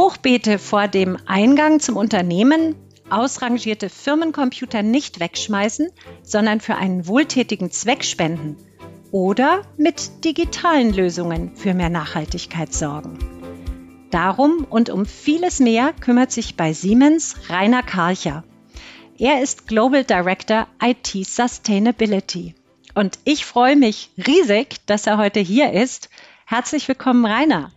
Hochbeete vor dem Eingang zum Unternehmen, ausrangierte Firmencomputer nicht wegschmeißen, sondern für einen wohltätigen Zweck spenden oder mit digitalen Lösungen für mehr Nachhaltigkeit sorgen. Darum und um vieles mehr kümmert sich bei Siemens Rainer Karcher. Er ist Global Director IT Sustainability. Und ich freue mich riesig, dass er heute hier ist. Herzlich willkommen, Rainer.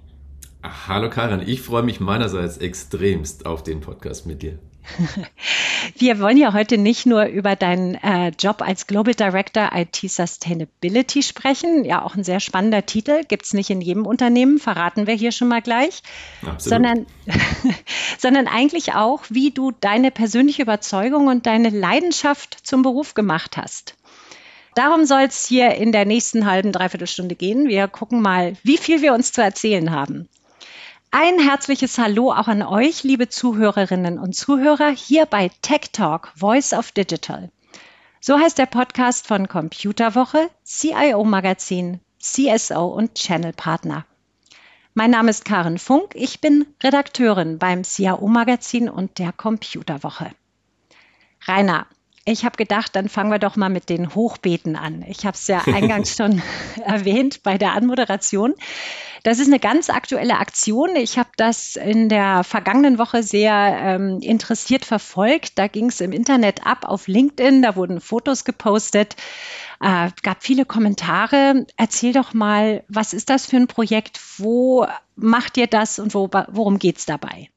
Hallo Karin, ich freue mich meinerseits extremst auf den Podcast mit dir. Wir wollen ja heute nicht nur über deinen äh, Job als Global Director IT Sustainability sprechen. Ja, auch ein sehr spannender Titel. Gibt es nicht in jedem Unternehmen, verraten wir hier schon mal gleich. Absolut. Sondern, sondern eigentlich auch, wie du deine persönliche Überzeugung und deine Leidenschaft zum Beruf gemacht hast. Darum soll es hier in der nächsten halben, dreiviertel Stunde gehen. Wir gucken mal, wie viel wir uns zu erzählen haben. Ein herzliches Hallo auch an euch, liebe Zuhörerinnen und Zuhörer, hier bei Tech Talk, Voice of Digital. So heißt der Podcast von Computerwoche, CIO Magazin, CSO und Channel Partner. Mein Name ist Karen Funk, ich bin Redakteurin beim CIO Magazin und der Computerwoche. Rainer, ich habe gedacht, dann fangen wir doch mal mit den Hochbeeten an. Ich habe es ja eingangs schon erwähnt bei der Anmoderation. Das ist eine ganz aktuelle Aktion. Ich habe das in der vergangenen Woche sehr ähm, interessiert verfolgt. Da ging es im Internet ab auf LinkedIn, da wurden Fotos gepostet, äh, gab viele Kommentare. Erzähl doch mal, was ist das für ein Projekt? Wo macht ihr das und wo, worum geht es dabei?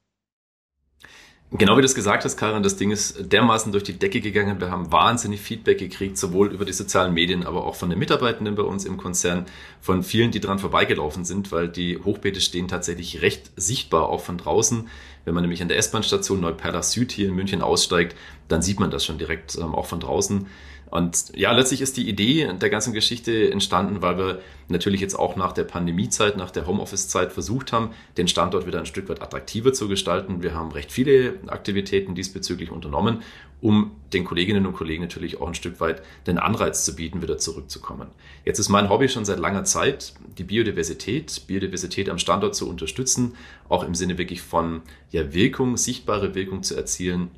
Genau wie du es gesagt hast, Karin, das Ding ist dermaßen durch die Decke gegangen. Wir haben wahnsinnig Feedback gekriegt, sowohl über die sozialen Medien, aber auch von den Mitarbeitenden bei uns im Konzern, von vielen, die dran vorbeigelaufen sind, weil die Hochbeete stehen tatsächlich recht sichtbar auch von draußen. Wenn man nämlich an der S-Bahn-Station Neuperlach Süd hier in München aussteigt, dann sieht man das schon direkt ähm, auch von draußen. Und ja, letztlich ist die Idee der ganzen Geschichte entstanden, weil wir natürlich jetzt auch nach der Pandemiezeit, nach der Homeoffice-Zeit versucht haben, den Standort wieder ein Stück weit attraktiver zu gestalten. Wir haben recht viele Aktivitäten diesbezüglich unternommen, um den Kolleginnen und Kollegen natürlich auch ein Stück weit den Anreiz zu bieten, wieder zurückzukommen. Jetzt ist mein Hobby schon seit langer Zeit, die Biodiversität, Biodiversität am Standort zu unterstützen, auch im Sinne wirklich von ja, Wirkung, sichtbare Wirkung zu erzielen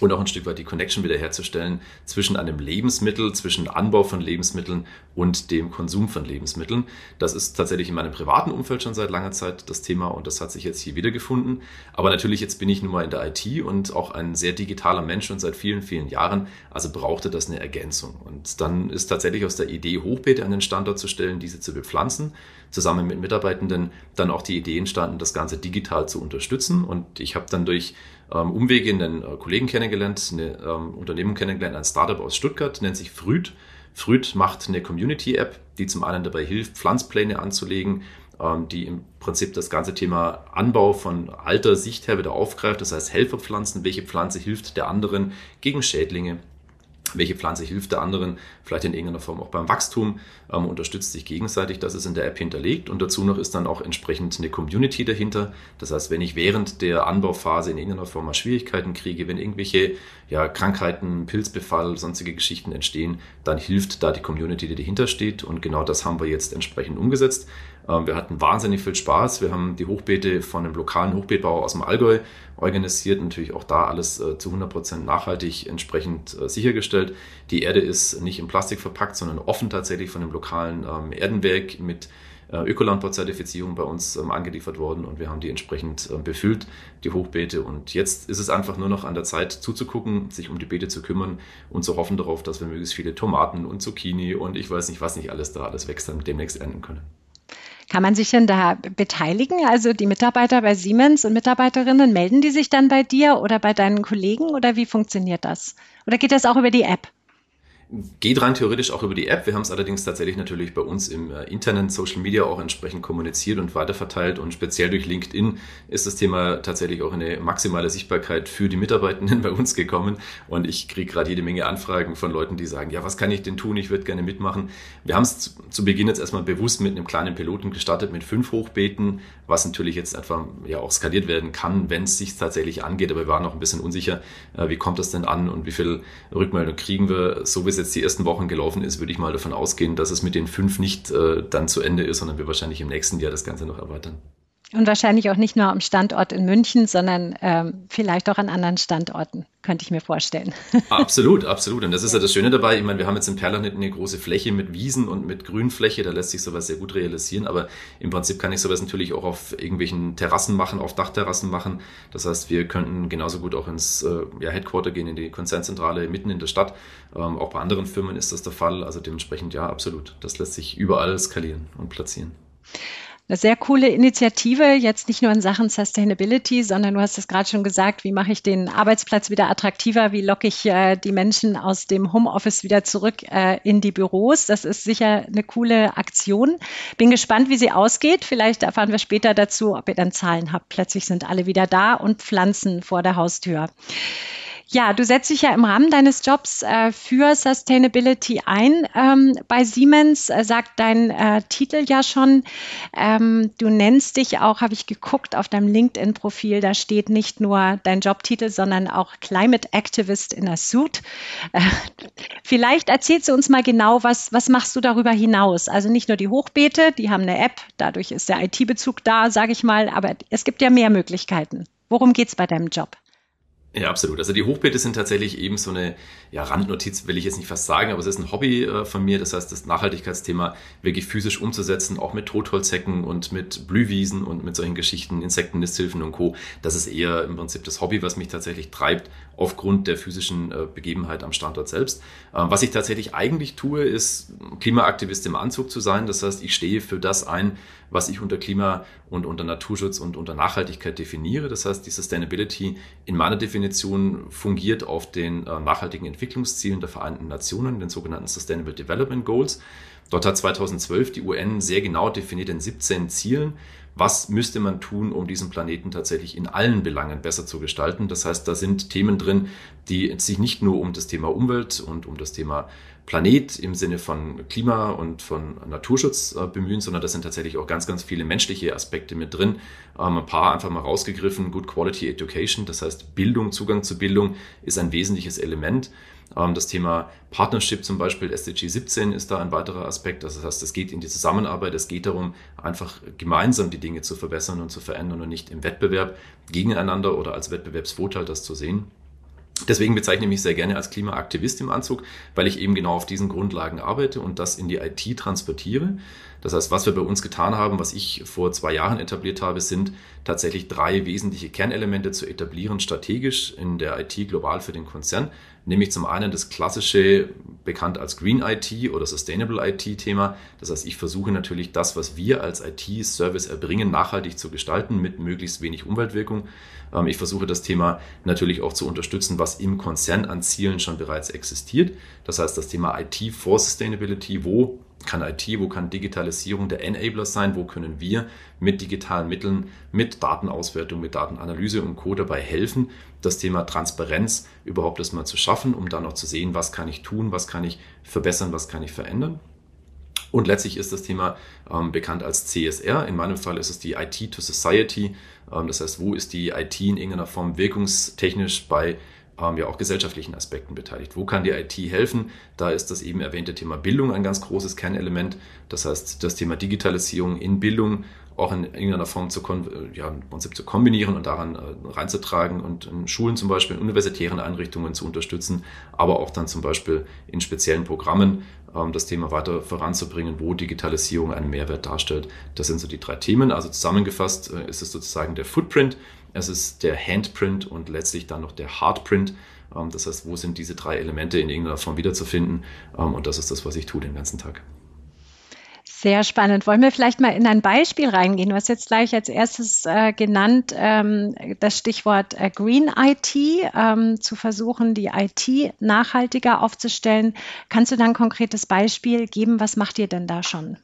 und auch ein Stück weit die Connection wiederherzustellen zwischen einem Lebensmittel, zwischen Anbau von Lebensmitteln und dem Konsum von Lebensmitteln. Das ist tatsächlich in meinem privaten Umfeld schon seit langer Zeit das Thema und das hat sich jetzt hier wiedergefunden. Aber natürlich jetzt bin ich nun mal in der IT und auch ein sehr digitaler Mensch schon seit vielen, vielen Jahren, also brauchte das eine Ergänzung. Und dann ist tatsächlich aus der Idee, Hochbeete an den Standort zu stellen, diese zu bepflanzen, zusammen mit Mitarbeitenden dann auch die Idee entstanden, das Ganze digital zu unterstützen. Und ich habe dann durch ähm, Umwege einen äh, Kollegen kennengelernt, eine ähm, Unternehmung kennengelernt, ein Startup aus Stuttgart, nennt sich Früd. Früd macht eine Community-App, die zum einen dabei hilft, Pflanzpläne anzulegen, ähm, die im Prinzip das ganze Thema Anbau von alter Sicht her wieder aufgreift. Das heißt, Helferpflanzen, welche Pflanze hilft der anderen gegen Schädlinge, welche Pflanze hilft der anderen, vielleicht in irgendeiner Form auch beim Wachstum, ähm, unterstützt sich gegenseitig, das ist in der App hinterlegt und dazu noch ist dann auch entsprechend eine Community dahinter. Das heißt, wenn ich während der Anbauphase in irgendeiner Form mal Schwierigkeiten kriege, wenn irgendwelche ja, Krankheiten, Pilzbefall, sonstige Geschichten entstehen, dann hilft da die Community, die dahinter steht und genau das haben wir jetzt entsprechend umgesetzt. Ähm, wir hatten wahnsinnig viel Spaß. Wir haben die Hochbeete von einem lokalen Hochbeetbauer aus dem Allgäu organisiert. Natürlich auch da alles äh, zu 100 Prozent nachhaltig entsprechend äh, sichergestellt. Die Erde ist nicht in Plastik verpackt, sondern offen tatsächlich von dem lokalen ähm, Erdenwerk mit äh, Ökolandbau-Zertifizierung bei uns ähm, angeliefert worden und wir haben die entsprechend befüllt, die Hochbeete. Und jetzt ist es einfach nur noch an der Zeit zuzugucken, sich um die Beete zu kümmern und zu hoffen darauf, dass wir möglichst viele Tomaten und Zucchini und ich weiß nicht, was nicht alles da alles wächst, dann demnächst ernten können. Kann man sich denn da beteiligen? Also die Mitarbeiter bei Siemens und Mitarbeiterinnen, melden die sich dann bei dir oder bei deinen Kollegen oder wie funktioniert das? Oder geht das auch über die App? Geht rein theoretisch auch über die App. Wir haben es allerdings tatsächlich natürlich bei uns im äh, internen Social Media auch entsprechend kommuniziert und weiterverteilt. Und speziell durch LinkedIn ist das Thema tatsächlich auch eine maximale Sichtbarkeit für die Mitarbeitenden bei uns gekommen. Und ich kriege gerade jede Menge Anfragen von Leuten, die sagen, ja, was kann ich denn tun? Ich würde gerne mitmachen. Wir haben es zu Beginn jetzt erstmal bewusst mit einem kleinen Piloten gestartet, mit fünf Hochbeeten, was natürlich jetzt einfach ja auch skaliert werden kann, wenn es sich tatsächlich angeht. Aber wir waren noch ein bisschen unsicher, äh, wie kommt das denn an und wie viel Rückmeldung kriegen wir, so jetzt die ersten Wochen gelaufen ist, würde ich mal davon ausgehen, dass es mit den fünf nicht äh, dann zu Ende ist, sondern wir wahrscheinlich im nächsten Jahr das Ganze noch erweitern. Und wahrscheinlich auch nicht nur am Standort in München, sondern ähm, vielleicht auch an anderen Standorten, könnte ich mir vorstellen. Absolut, absolut. Und das ist ja das Schöne dabei. Ich meine, wir haben jetzt in Perlanit eine große Fläche mit Wiesen und mit Grünfläche. Da lässt sich sowas sehr gut realisieren. Aber im Prinzip kann ich sowas natürlich auch auf irgendwelchen Terrassen machen, auf Dachterrassen machen. Das heißt, wir könnten genauso gut auch ins äh, ja, Headquarter gehen, in die Konzernzentrale mitten in der Stadt. Ähm, auch bei anderen Firmen ist das der Fall. Also dementsprechend ja, absolut. Das lässt sich überall skalieren und platzieren eine sehr coole Initiative, jetzt nicht nur in Sachen Sustainability, sondern du hast es gerade schon gesagt, wie mache ich den Arbeitsplatz wieder attraktiver, wie locke ich äh, die Menschen aus dem Homeoffice wieder zurück äh, in die Büros. Das ist sicher eine coole Aktion. Bin gespannt, wie sie ausgeht. Vielleicht erfahren wir später dazu, ob ihr dann Zahlen habt. Plötzlich sind alle wieder da und Pflanzen vor der Haustür. Ja, du setzt dich ja im Rahmen deines Jobs äh, für Sustainability ein. Ähm, bei Siemens äh, sagt dein äh, Titel ja schon, ähm, du nennst dich auch, habe ich geguckt, auf deinem LinkedIn-Profil, da steht nicht nur dein Jobtitel, sondern auch Climate Activist in a Suit. Äh, vielleicht erzählst du uns mal genau, was, was machst du darüber hinaus? Also nicht nur die Hochbeete, die haben eine App, dadurch ist der IT-Bezug da, sage ich mal, aber es gibt ja mehr Möglichkeiten. Worum geht es bei deinem Job? Ja, absolut. Also die Hochbeete sind tatsächlich eben so eine ja, Randnotiz, will ich jetzt nicht fast sagen, aber es ist ein Hobby äh, von mir. Das heißt, das Nachhaltigkeitsthema wirklich physisch umzusetzen, auch mit Totholzhecken und mit Blühwiesen und mit solchen Geschichten, Insektennisthilfen und Co. Das ist eher im Prinzip das Hobby, was mich tatsächlich treibt, aufgrund der physischen äh, Begebenheit am Standort selbst. Äh, was ich tatsächlich eigentlich tue, ist Klimaaktivist im Anzug zu sein. Das heißt, ich stehe für das ein, was ich unter Klima und unter Naturschutz und unter Nachhaltigkeit definiere. Das heißt, die Sustainability in meiner Definition fungiert auf den äh, nachhaltigen Entwicklungszielen der Vereinten Nationen, den sogenannten Sustainable Development Goals. Dort hat 2012 die UN sehr genau definiert in 17 Zielen, was müsste man tun, um diesen Planeten tatsächlich in allen Belangen besser zu gestalten. Das heißt, da sind Themen drin, die sich nicht nur um das Thema Umwelt und um das Thema Planet im Sinne von Klima und von Naturschutz äh, bemühen, sondern da sind tatsächlich auch ganz, ganz viele menschliche Aspekte mit drin. Ähm, ein paar einfach mal rausgegriffen. Good Quality Education, das heißt Bildung, Zugang zu Bildung ist ein wesentliches Element. Ähm, das Thema Partnership zum Beispiel, SDG 17 ist da ein weiterer Aspekt. Das heißt, es geht in die Zusammenarbeit, es geht darum, einfach gemeinsam die Dinge zu verbessern und zu verändern und nicht im Wettbewerb gegeneinander oder als Wettbewerbsvorteil das zu sehen. Deswegen bezeichne ich mich sehr gerne als Klimaaktivist im Anzug, weil ich eben genau auf diesen Grundlagen arbeite und das in die IT transportiere. Das heißt, was wir bei uns getan haben, was ich vor zwei Jahren etabliert habe, sind tatsächlich drei wesentliche Kernelemente zu etablieren, strategisch in der IT global für den Konzern. Nämlich zum einen das klassische, bekannt als Green IT oder Sustainable IT Thema. Das heißt, ich versuche natürlich das, was wir als IT-Service erbringen, nachhaltig zu gestalten mit möglichst wenig Umweltwirkung. Ähm, ich versuche das Thema natürlich auch zu unterstützen, was im Konzern an Zielen schon bereits existiert. Das heißt, das Thema IT for Sustainability, wo kann IT, wo kann Digitalisierung der Enabler sein, wo können wir mit digitalen Mitteln, mit Datenauswertung, mit Datenanalyse und Co. dabei helfen, das Thema Transparenz überhaupt erstmal zu schaffen, um dann auch zu sehen, was kann ich tun, was kann ich verbessern, was kann ich verändern. Und letztlich ist das Thema ähm, bekannt als CSR. In meinem Fall ist es die IT to Society. Ähm, das heißt, wo ist die IT in irgendeiner Form wirkungstechnisch bei ja auch gesellschaftlichen Aspekten beteiligt. Wo kann die IT helfen? Da ist das eben erwähnte Thema Bildung ein ganz großes Kernelement. Das heißt, das Thema Digitalisierung in Bildung auch in irgendeiner Form zu, ja, Prinzip zu kombinieren und daran äh, reinzutragen und in Schulen zum Beispiel, in universitären Einrichtungen zu unterstützen, aber auch dann zum Beispiel in speziellen Programmen ähm, das Thema weiter voranzubringen, wo Digitalisierung einen Mehrwert darstellt. Das sind so die drei Themen. Also zusammengefasst äh, ist es sozusagen der Footprint, es ist der Handprint und letztlich dann noch der Hardprint. Ähm, das heißt, wo sind diese drei Elemente in irgendeiner Form wiederzufinden? Ähm, und das ist das, was ich tue den ganzen Tag. Sehr spannend. Wollen wir vielleicht mal in ein Beispiel reingehen? Du hast jetzt gleich als erstes äh, genannt ähm, das Stichwort äh, Green IT, ähm, zu versuchen, die IT nachhaltiger aufzustellen. Kannst du da ein konkretes Beispiel geben? Was macht ihr denn da schon?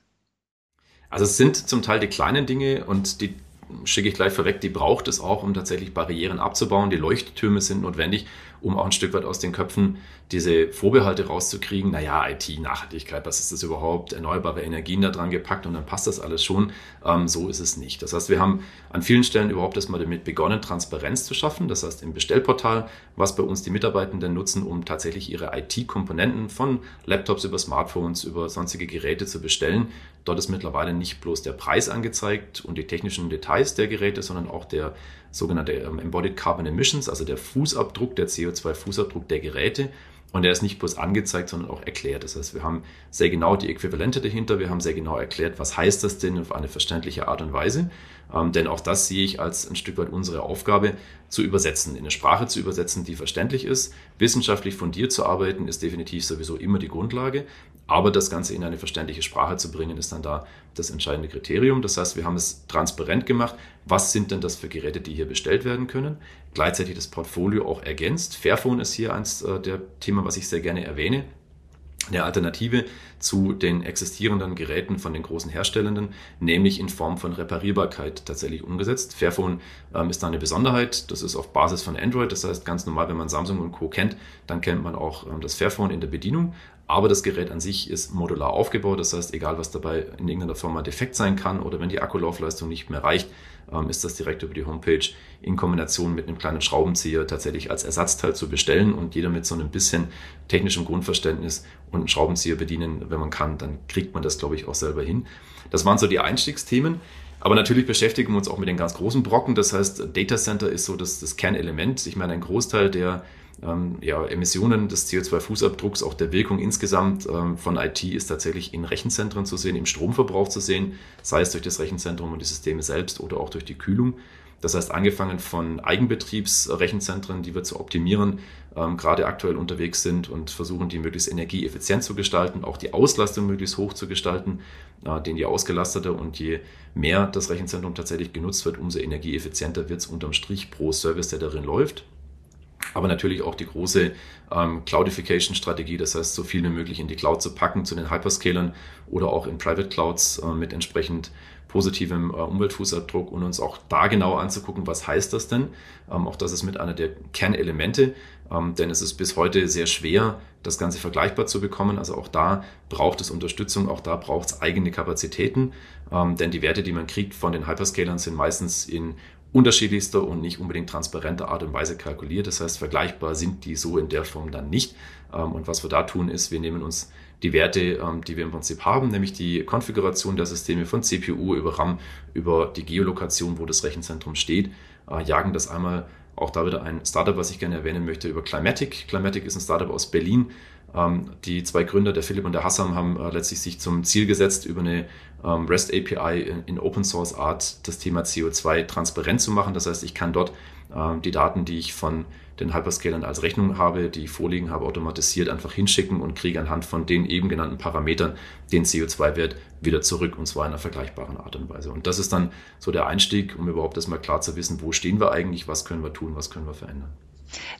Also es sind zum Teil die kleinen Dinge und die schicke ich gleich vorweg, die braucht es auch, um tatsächlich Barrieren abzubauen. Die Leuchttürme sind notwendig, um auch ein Stück weit aus den Köpfen diese Vorbehalte rauszukriegen. Naja, IT, Nachhaltigkeit, was ist das überhaupt? Erneuerbare Energien da dran gepackt und dann passt das alles schon. Ähm, so ist es nicht. Das heißt, wir haben an vielen Stellen überhaupt erstmal damit begonnen, Transparenz zu schaffen. Das heißt, im Bestellportal, was bei uns die Mitarbeitenden nutzen, um tatsächlich ihre IT-Komponenten von Laptops über Smartphones, über sonstige Geräte zu bestellen. Dort ist mittlerweile nicht bloß der Preis angezeigt und die technischen Details der Geräte, sondern auch der sogenannte ähm, Embodied Carbon Emissions, also der Fußabdruck, der CO2-Fußabdruck der Geräte. Und der ist nicht bloß angezeigt, sondern auch erklärt. Das heißt, wir haben sehr genau die Äquivalente dahinter. Wir haben sehr genau erklärt, was heißt das denn auf eine verständliche Art und Weise. Ähm, denn auch das sehe ich als ein Stück weit unsere Aufgabe, zu übersetzen, in eine Sprache zu übersetzen, die verständlich ist. Wissenschaftlich fundiert zu arbeiten, ist definitiv sowieso immer die Grundlage. Aber das Ganze in eine verständliche Sprache zu bringen, ist dann da das entscheidende Kriterium. Das heißt, wir haben es transparent gemacht. Was sind denn das für Geräte, die hier bestellt werden können? Gleichzeitig das Portfolio auch ergänzt. Fairphone ist hier eins äh, der Themen, was ich sehr gerne erwähne eine Alternative zu den existierenden Geräten von den großen Herstellenden, nämlich in Form von Reparierbarkeit tatsächlich umgesetzt. Fairphone ähm, ist da eine Besonderheit. Das ist auf Basis von Android. Das heißt, ganz normal, wenn man Samsung und Co. kennt, dann kennt man auch ähm, das Fairphone in der Bedienung. Aber das Gerät an sich ist modular aufgebaut. Das heißt, egal was dabei in irgendeiner Form mal defekt sein kann oder wenn die Akkulaufleistung nicht mehr reicht, ähm, ist das direkt über die Homepage in Kombination mit einem kleinen Schraubenzieher tatsächlich als Ersatzteil zu bestellen und jeder mit so einem bisschen technischem Grundverständnis und einen Schraubenzieher bedienen, wenn man kann, dann kriegt man das, glaube ich, auch selber hin. Das waren so die Einstiegsthemen. Aber natürlich beschäftigen wir uns auch mit den ganz großen Brocken. Das heißt, Data Center ist so das, das Kernelement. Ich meine, ein Großteil der ähm, ja, Emissionen des CO2-Fußabdrucks, auch der Wirkung insgesamt ähm, von IT ist tatsächlich in Rechenzentren zu sehen, im Stromverbrauch zu sehen, sei es durch das Rechenzentrum und die Systeme selbst oder auch durch die Kühlung. Das heißt, angefangen von Eigenbetriebsrechenzentren, die wir zu optimieren, ähm, gerade aktuell unterwegs sind und versuchen, die möglichst energieeffizient zu gestalten, auch die Auslastung möglichst hoch zu gestalten, äh, denn je ausgelasteter und je mehr das Rechenzentrum tatsächlich genutzt wird, umso energieeffizienter wird es unterm Strich pro Service, der darin läuft aber natürlich auch die große ähm, Cloudification-Strategie, das heißt, so viel wie möglich in die Cloud zu packen, zu den Hyperscalern oder auch in Private Clouds äh, mit entsprechend positivem äh, Umweltfußabdruck und uns auch da genau anzugucken, was heißt das denn? Ähm, auch das ist mit einer der Kernelemente, ähm, denn es ist bis heute sehr schwer, das Ganze vergleichbar zu bekommen. Also auch da braucht es Unterstützung, auch da braucht es eigene Kapazitäten, ähm, denn die Werte, die man kriegt von den Hyperscalern, sind meistens in unterschiedlichster und nicht unbedingt transparenter Art und Weise kalkuliert. Das heißt, vergleichbar sind die so in der Form dann nicht. Ähm, und was wir da tun, ist, wir nehmen uns die Werte, ähm, die wir im Prinzip haben, nämlich die Konfiguration der Systeme von CPU über RAM, über die Geolokation, wo das Rechenzentrum steht, äh, jagen das einmal auch da wieder ein Startup, was ich gerne erwähnen möchte, über Climatic. Climatic ist ein Startup aus Berlin. Ähm, die zwei Gründer, der Philipp und der Hassam, haben äh, letztlich sich zum Ziel gesetzt, über eine ähm, REST API in, Open Source Art das Thema CO2 transparent zu machen. Das heißt, ich kann dort ähm, die Daten, die ich von den Hyperscalern als Rechnung habe, die ich vorliegen habe, automatisiert einfach hinschicken und kriege anhand von den eben genannten Parametern den CO2-Wert wieder zurück und zwar in einer vergleichbaren Art und Weise. Und das ist dann so der Einstieg, um überhaupt erstmal klar zu wissen, wo stehen wir eigentlich, was können wir tun, was können wir verändern.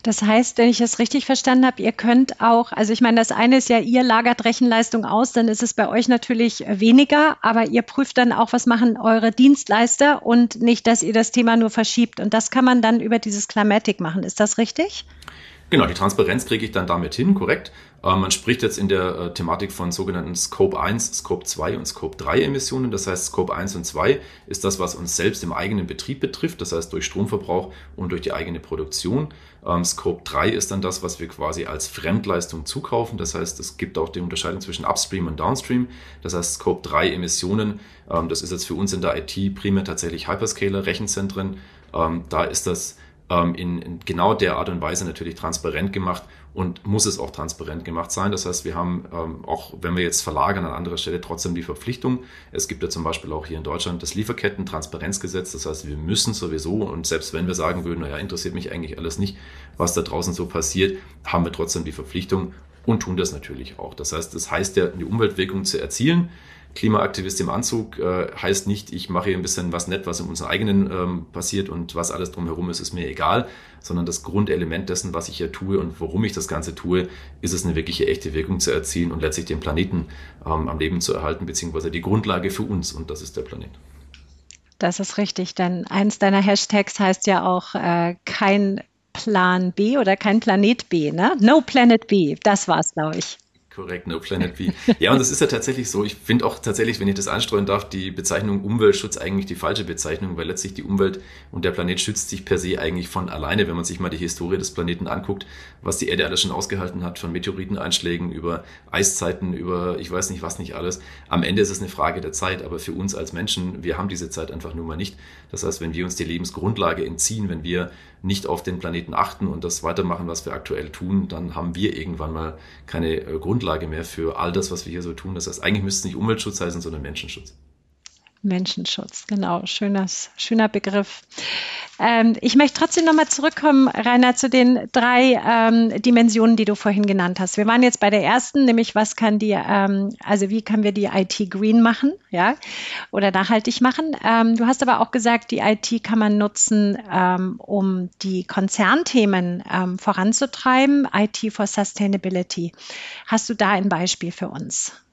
Das heißt, wenn ich es richtig verstanden habe, ihr könnt auch, also ich meine, das eine ist ja, ihr lagert Rechenleistung aus, dann ist es bei euch natürlich weniger, aber ihr prüft dann auch, was machen eure Dienstleister und nicht, dass ihr das Thema nur verschiebt. Und das kann man dann über dieses Climatic machen. Ist das richtig? Genau, die Transparenz kriege ich dann damit hin, korrekt. Äh, man spricht jetzt in der äh, Thematik von sogenannten Scope 1, Scope 2 und Scope 3 Emissionen. Das heißt, Scope 1 und 2 ist das, was uns selbst im eigenen Betrieb betrifft, das heißt durch Stromverbrauch und durch die eigene Produktion. Ähm, Scope 3 ist dann das, was wir quasi als Fremdleistung zukaufen. Das heißt, es gibt auch die Unterscheidung zwischen Upstream und Downstream. Das heißt, Scope 3 Emissionen, ähm, das ist jetzt für uns in der IT primär tatsächlich Hyperscaler, Rechenzentren. Ähm, da ist das ähm, in, in, genau der Art und Weise natürlich transparent gemacht und muss es auch transparent gemacht sein. Das heißt, wir haben ähm, auch, wenn wir jetzt verlagern an anderer Stelle, trotzdem die Verpflichtung. Es gibt ja zum Beispiel auch hier in Deutschland das Lieferketten-Transparenzgesetz. Das heißt, wir müssen sowieso und selbst wenn wir sagen würden, naja, interessiert mich eigentlich alles nicht, was da draußen so passiert, haben wir trotzdem die Verpflichtung und tun das natürlich auch. Das heißt, das heißt ja, die Umweltwirkung zu erzielen. Klimaaktivist im Anzug äh, heißt nicht, ich mache hier ein bisschen was nett, was in unserem eigenen ähm, passiert und was alles drumherum ist, ist mir egal, sondern das Grundelement dessen, was ich hier tue und warum ich das Ganze tue, ist es eine wirkliche echte Wirkung zu erzielen und letztlich den Planeten ähm, am Leben zu erhalten, beziehungsweise die Grundlage für uns und das ist der Planet. Das ist richtig, denn eins deiner Hashtags heißt ja auch äh, kein Plan B oder kein Planet B, ne? No Planet B, das war es, glaube ich. Korrekt, No Planet B. Ja, und das ist ja tatsächlich so. Ich finde auch tatsächlich, wenn ich das anstreuen darf, die Bezeichnung Umweltschutz eigentlich die falsche Bezeichnung, weil letztlich die Umwelt und der Planet schützt sich per se eigentlich von alleine, wenn man sich mal die Historie des Planeten anguckt, was die Erde alles schon ausgehalten hat, von Meteoriteneinschlägen über Eiszeiten, über ich weiß nicht was nicht alles. Am Ende ist es eine Frage der Zeit, aber für uns als Menschen, wir haben diese Zeit einfach nur mal nicht. Das heißt, wenn wir uns die Lebensgrundlage entziehen, wenn wir nicht auf den Planeten achten und das weitermachen, was wir aktuell tun, dann haben wir irgendwann mal keine äh, Grundlage mehr für all das, was wir hier so tun. Das heißt, eigentlich müsste es nicht Umweltschutz heißen, sondern Menschenschutz. Menschenschutz, genau, schönes, schöner Begriff. Ähm, ich möchte trotzdem nochmal zurückkommen, Rainer, zu den drei ähm, Dimensionen, die du vorhin genannt hast. Wir waren jetzt bei der ersten, nämlich was kann die, ähm, also wie können wir die IT green machen, ja, oder nachhaltig machen. Ähm, du hast aber auch gesagt, die IT kann man nutzen, ähm, um die Konzernthemen ähm, voranzutreiben, IT for Sustainability. Hast du da ein Beispiel für uns?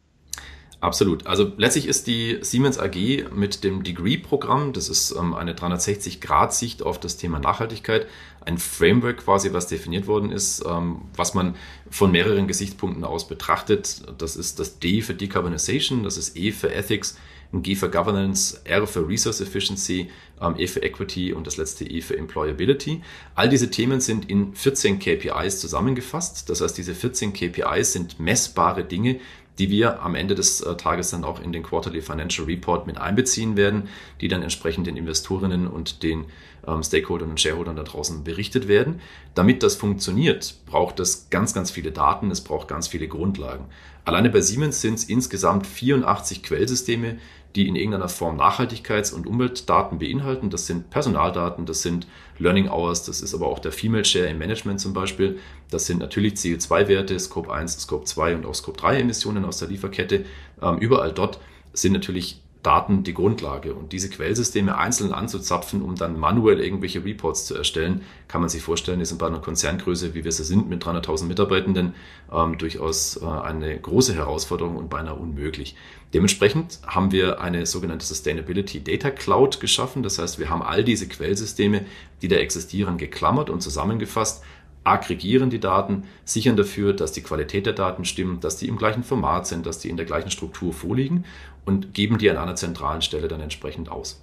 Absolut. Also letztlich ist die Siemens AG mit dem Degree-Programm, das ist ähm, eine 360-Grad-Sicht auf das Thema Nachhaltigkeit, ein Framework quasi, was definiert worden ist, ähm, was man von mehreren Gesichtspunkten aus betrachtet. Das ist das D für Decarbonization, das ist E für Ethics, ein G für Governance, R für Resource Efficiency, ähm, E für Equity und das letzte E für Employability. All diese Themen sind in 14 KPIs zusammengefasst. Das heißt, diese 14 KPIs sind messbare Dinge, die wir am Ende des äh, Tages dann auch in den Quarterly Financial Report mit einbeziehen werden, die dann entsprechend den Investorinnen und den Stakeholdern und Shareholdern da draußen berichtet werden. Damit das funktioniert, braucht es ganz, ganz viele Daten, es braucht ganz viele Grundlagen. Alleine bei Siemens sind es insgesamt 84 Quellsysteme, die in irgendeiner Form Nachhaltigkeits- und Umweltdaten beinhalten. Das sind Personaldaten, das sind Learning Hours, das ist aber auch der Female Share im Management zum Beispiel. Das sind natürlich CO2-Werte, Scope 1, Scope 2 und auch Scope 3 Emissionen aus der Lieferkette. Ähm, überall dort sind natürlich Daten die Grundlage. Und diese Quellsysteme einzeln anzuzapfen, um dann manuell irgendwelche Reports zu erstellen, kann man sich vorstellen, ist bei einer Konzerngröße, wie wir sie sind, mit 300.000 Mitarbeitenden, ähm, durchaus äh, eine große Herausforderung und beinahe unmöglich. Dementsprechend haben wir eine sogenannte Sustainability Data Cloud geschaffen. Das heißt, wir haben all diese Quellsysteme, die da existieren, geklammert und zusammengefasst aggregieren die Daten, sichern dafür, dass die Qualität der Daten stimmt, dass die im gleichen Format sind, dass die in der gleichen Struktur vorliegen und geben die an einer zentralen Stelle dann entsprechend aus.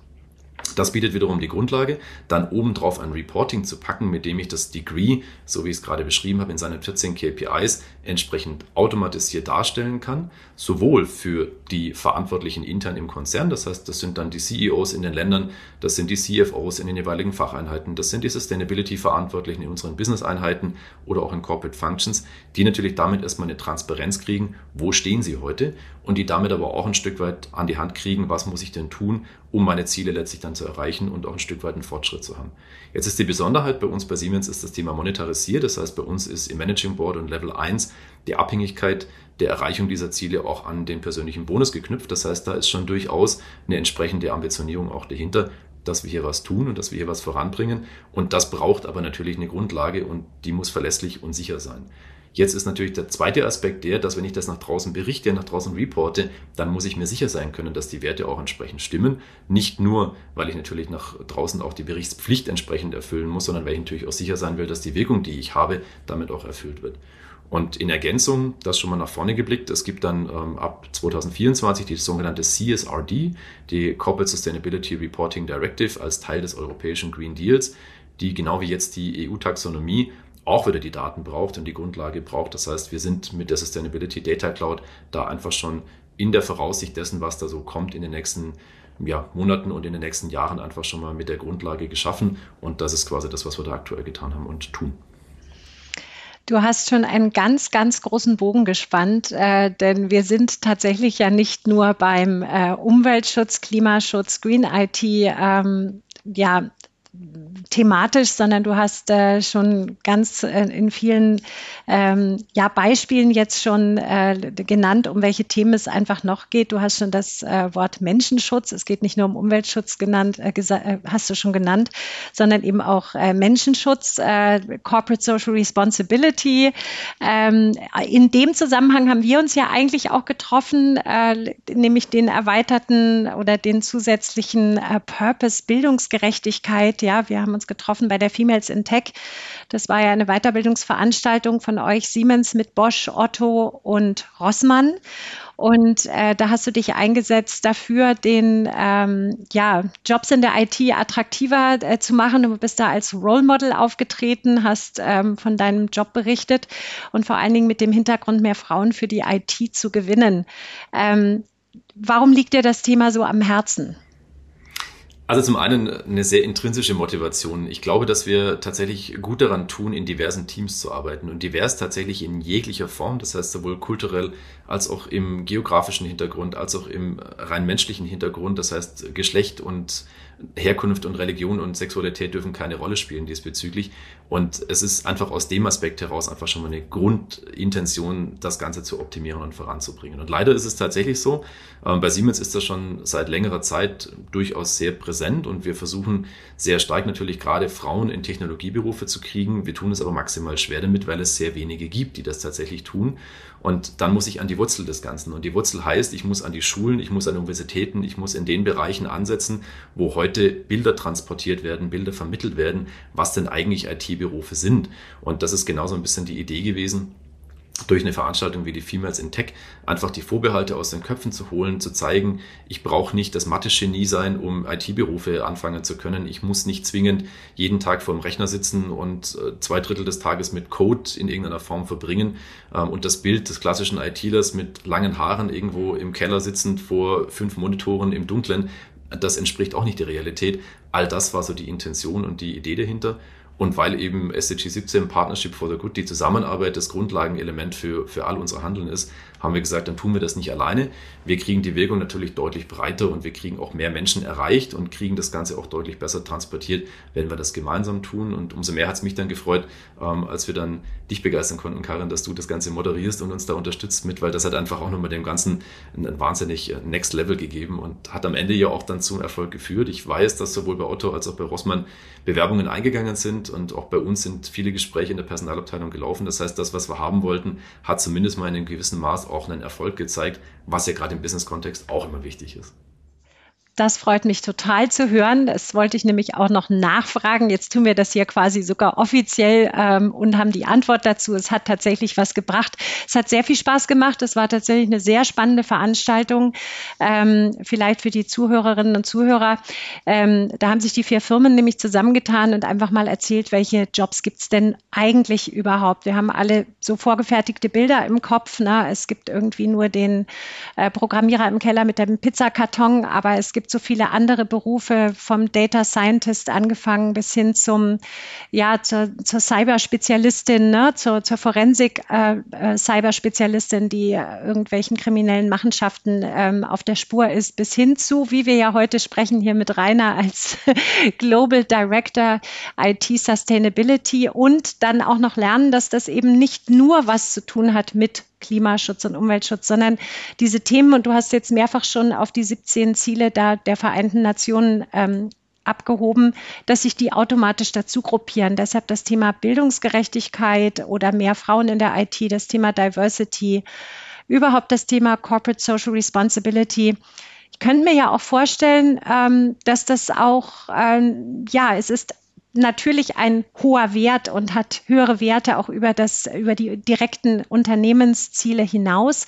Das bietet wiederum die Grundlage, dann obendrauf ein Reporting zu packen, mit dem ich das Degree, so wie ich es gerade beschrieben habe, in seinen 14 KPIs entsprechend automatisiert darstellen kann, sowohl für die Verantwortlichen intern im Konzern, das heißt, das sind dann die CEOs in den Ländern, das sind die CFOs in den jeweiligen Facheinheiten, das sind die Sustainability-Verantwortlichen in unseren Business-Einheiten oder auch in Corporate Functions, die natürlich damit erstmal eine Transparenz kriegen, wo stehen sie heute und die damit aber auch ein Stück weit an die Hand kriegen, was muss ich denn tun, um meine Ziele letztlich dann zu erreichen und auch ein Stück weit einen Fortschritt zu haben. Jetzt ist die Besonderheit bei uns bei Siemens ist das Thema monetarisiert. Das heißt, bei uns ist im Managing Board und Level 1 die Abhängigkeit der Erreichung dieser Ziele auch an den persönlichen Bonus geknüpft. Das heißt, da ist schon durchaus eine entsprechende Ambitionierung auch dahinter, dass wir hier was tun und dass wir hier was voranbringen. Und das braucht aber natürlich eine Grundlage und die muss verlässlich und sicher sein. Jetzt ist natürlich der zweite Aspekt der, dass wenn ich das nach draußen berichte, nach draußen reporte, dann muss ich mir sicher sein können, dass die Werte auch entsprechend stimmen. Nicht nur, weil ich natürlich nach draußen auch die Berichtspflicht entsprechend erfüllen muss, sondern weil ich natürlich auch sicher sein will, dass die Wirkung, die ich habe, damit auch erfüllt wird. Und in Ergänzung, das schon mal nach vorne geblickt, es gibt dann ähm, ab 2024 die sogenannte CSRD, die Corporate Sustainability Reporting Directive als Teil des europäischen Green Deals, die genau wie jetzt die EU-Taxonomie auch wieder die Daten braucht und die Grundlage braucht. Das heißt, wir sind mit der Sustainability Data Cloud da einfach schon in der Voraussicht dessen, was da so kommt in den nächsten ja, Monaten und in den nächsten Jahren einfach schon mal mit der Grundlage geschaffen. Und das ist quasi das, was wir da aktuell getan haben und tun. Du hast schon einen ganz, ganz großen Bogen gespannt, äh, denn wir sind tatsächlich ja nicht nur beim äh, Umweltschutz, Klimaschutz, Green IT ähm, ja, thematisch, sondern du hast äh, schon ganz äh, in vielen ähm, ja, Beispielen jetzt schon äh, genannt, um welche Themen es einfach noch geht. Du hast schon das äh, Wort Menschenschutz, es geht nicht nur um Umweltschutz genannt, äh, äh, hast du schon genannt, sondern eben auch Menschenschutz, Corporate Social Responsibility. Ähm, in dem Zusammenhang haben wir uns ja eigentlich auch getroffen, nämlich den erweiterten oder den zusätzlichen Purpose Bildungsgerechtigkeit. Ja, wir haben uns getroffen bei der Females in Tech. Das war ja eine Weiterbildungsveranstaltung von euch Siemens mit Bosch, Otto und Rossmann. Und äh, da hast du dich eingesetzt dafür, den ähm, ja, Jobs in der IT attraktiver äh, zu machen. Du bist da als Role Model aufgetreten, hast ähm, von deinem Job berichtet und vor allen Dingen mit dem Hintergrund, mehr Frauen für die IT zu gewinnen. Ähm, warum liegt dir das Thema so am Herzen? Also zum einen eine sehr intrinsische Motivation. Ich glaube, dass wir tatsächlich gut daran tun, in diversen Teams zu arbeiten und divers tatsächlich in jeglicher Form, das heißt sowohl kulturell als auch im geografischen Hintergrund, als auch im rein menschlichen Hintergrund, das heißt Geschlecht und Herkunft und Religion und Sexualität dürfen keine Rolle spielen diesbezüglich. Und es ist einfach aus dem Aspekt heraus einfach schon mal eine Grundintention, das Ganze zu optimieren und voranzubringen. Und leider ist es tatsächlich so, ähm, bei Siemens ist das schon seit längerer Zeit durchaus sehr präsent und wir versuchen sehr stark natürlich gerade Frauen in Technologieberufe zu kriegen. Wir tun es aber maximal schwer damit, weil es sehr wenige gibt, die das tatsächlich tun. Und dann muss ich an die Wurzel des Ganzen. Und die Wurzel heißt, ich muss an die Schulen, ich muss an Universitäten, ich muss in den Bereichen ansetzen, wo heute Bilder transportiert werden, Bilder vermittelt werden, was denn eigentlich IT-Berufe sind. Und das ist genauso ein bisschen die Idee gewesen durch eine Veranstaltung wie die Females in Tech einfach die Vorbehalte aus den Köpfen zu holen, zu zeigen, ich brauche nicht das Mathe-Genie sein, um IT-Berufe anfangen zu können. Ich muss nicht zwingend jeden Tag vor dem Rechner sitzen und äh, zwei Drittel des Tages mit Code in irgendeiner Form verbringen. Ähm, und das Bild des klassischen ITlers mit langen Haaren irgendwo im Keller sitzend vor fünf Monitoren im Dunklen, das entspricht auch nicht der Realität. All das war so die Intention und die Idee dahinter. Und weil eben SDG 17 Partnership for the Good die Zusammenarbeit das Grundlagenelement für, für all unser Handeln ist, haben wir gesagt, dann tun wir das nicht alleine. Wir kriegen die Wirkung natürlich deutlich breiter und wir kriegen auch mehr Menschen erreicht und kriegen das Ganze auch deutlich besser transportiert, wenn wir das gemeinsam tun. Und umso mehr hat es mich dann gefreut, ähm, als wir dann dich begeistern konnten, Karin, dass du das Ganze moderierst und uns da unterstützt mit, weil das hat einfach auch nochmal dem Ganzen ein wahnsinnig äh, Next Level gegeben und hat am Ende ja auch dann zum Erfolg geführt. Ich weiß, dass sowohl bei Otto als auch bei Rossmann Bewerbungen eingegangen sind und auch bei uns sind viele Gespräche in der Personalabteilung gelaufen. Das heißt, das, was wir haben wollten, hat zumindest mal in einem gewissen Maß auch einen Erfolg gezeigt, was ja gerade im Business-Kontext auch immer wichtig ist. Das freut mich total zu hören. Das wollte ich nämlich auch noch nachfragen. Jetzt tun wir das hier quasi sogar offiziell ähm, und haben die Antwort dazu. Es hat tatsächlich was gebracht. Es hat sehr viel Spaß gemacht. Es war tatsächlich eine sehr spannende Veranstaltung. Ähm, vielleicht für die Zuhörerinnen und Zuhörer. Ähm, da haben sich die vier Firmen nämlich zusammengetan und einfach mal erzählt, welche Jobs gibt es denn eigentlich überhaupt. Wir haben alle so vorgefertigte Bilder im Kopf. Ne? Es gibt irgendwie nur den äh, Programmierer im Keller mit dem Pizzakarton, aber es gibt gibt so viele andere Berufe, vom Data Scientist angefangen bis hin zum, ja, zur, zur Cyberspezialistin, ne, zur, zur Forensik-Cyberspezialistin, äh, äh, die irgendwelchen kriminellen Machenschaften ähm, auf der Spur ist, bis hin zu, wie wir ja heute sprechen, hier mit Rainer als Global Director IT Sustainability und dann auch noch lernen, dass das eben nicht nur was zu tun hat mit Klimaschutz und Umweltschutz, sondern diese Themen, und du hast jetzt mehrfach schon auf die 17 Ziele da der Vereinten Nationen ähm, abgehoben, dass sich die automatisch dazu gruppieren. Deshalb das Thema Bildungsgerechtigkeit oder mehr Frauen in der IT, das Thema Diversity, überhaupt das Thema Corporate Social Responsibility. Ich könnte mir ja auch vorstellen, ähm, dass das auch, ähm, ja, es ist natürlich ein hoher Wert und hat höhere Werte auch über das, über die direkten Unternehmensziele hinaus.